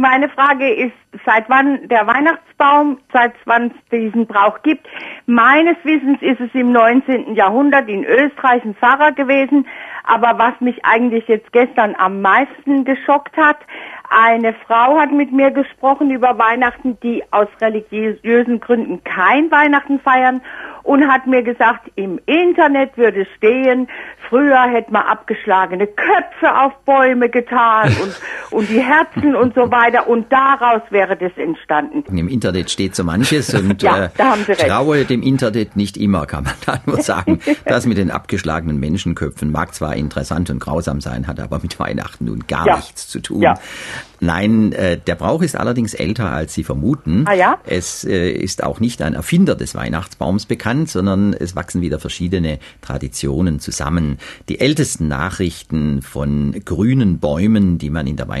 Meine Frage ist, seit wann der Weihnachtsbaum, seit wann es diesen Brauch gibt. Meines Wissens ist es im 19. Jahrhundert in Österreich ein Pfarrer gewesen. Aber was mich eigentlich jetzt gestern am meisten geschockt hat, eine Frau hat mit mir gesprochen über Weihnachten, die aus religiösen Gründen kein Weihnachten feiern und hat mir gesagt, im Internet würde stehen, früher hätte man abgeschlagene Köpfe auf Bäume getan und, und die Herzen und so weiter und daraus wäre das entstanden. Im Internet steht so manches und ja, äh, da haben Sie recht. traue dem Internet nicht immer, kann man da nur sagen. das mit den abgeschlagenen Menschenköpfen mag zwar interessant und grausam sein, hat aber mit Weihnachten nun gar ja. nichts zu tun. Ja. Nein, äh, der Brauch ist allerdings älter, als Sie vermuten. Ah, ja? Es äh, ist auch nicht ein Erfinder des Weihnachtsbaums bekannt, sondern es wachsen wieder verschiedene Traditionen zusammen. Die ältesten Nachrichten von grünen Bäumen, die man in der Weihnachtszeit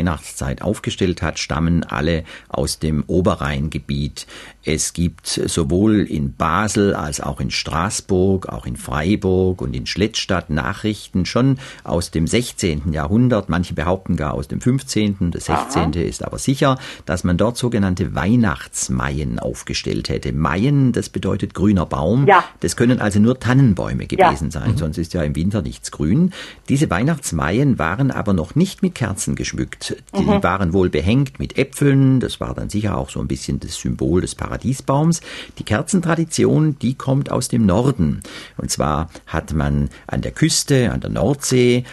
aufgestellt hat, stammen alle aus dem Oberrheingebiet. Es gibt sowohl in Basel als auch in Straßburg, auch in Freiburg und in Schlettstadt Nachrichten schon aus dem 16. Jahrhundert. Manche behaupten gar aus dem 15. Das 16. Aha. ist aber sicher, dass man dort sogenannte Weihnachtsmaien aufgestellt hätte. Maien, das bedeutet grüner Baum. Ja. Das können also nur Tannenbäume gewesen ja. sein, mhm. sonst ist ja im Winter nichts grün. Diese Weihnachtsmaien waren aber noch nicht mit Kerzen geschmückt. Die mhm. waren wohl behängt mit Äpfeln. Das war dann sicher auch so ein bisschen das Symbol des Paradies. Paradiesbaums. Die Kerzentradition, die kommt aus dem Norden. Und zwar hat man an der Küste, an der Nordsee,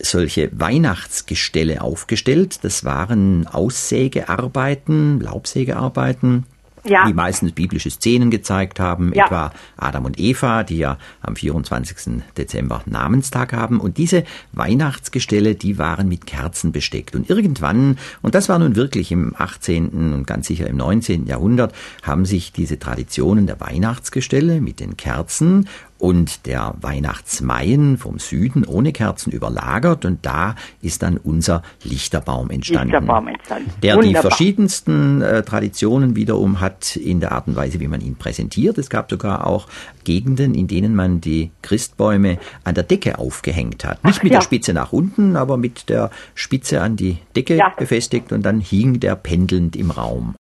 solche Weihnachtsgestelle aufgestellt. Das waren Aussägearbeiten, Laubsägearbeiten ja. die meistens biblische Szenen gezeigt haben, ja. etwa Adam und Eva, die ja am 24. Dezember Namenstag haben. Und diese Weihnachtsgestelle, die waren mit Kerzen besteckt. Und irgendwann, und das war nun wirklich im 18. und ganz sicher im 19. Jahrhundert, haben sich diese Traditionen der Weihnachtsgestelle mit den Kerzen und der Weihnachtsmaien vom Süden ohne Kerzen überlagert und da ist dann unser Lichterbaum entstanden. Lichterbaum entstanden. Der Wunderbar. die verschiedensten äh, Traditionen wiederum hat in der Art und Weise, wie man ihn präsentiert. Es gab sogar auch Gegenden, in denen man die Christbäume an der Decke aufgehängt hat. Nicht Ach, mit ja. der Spitze nach unten, aber mit der Spitze an die Decke ja. befestigt und dann hing der pendelnd im Raum.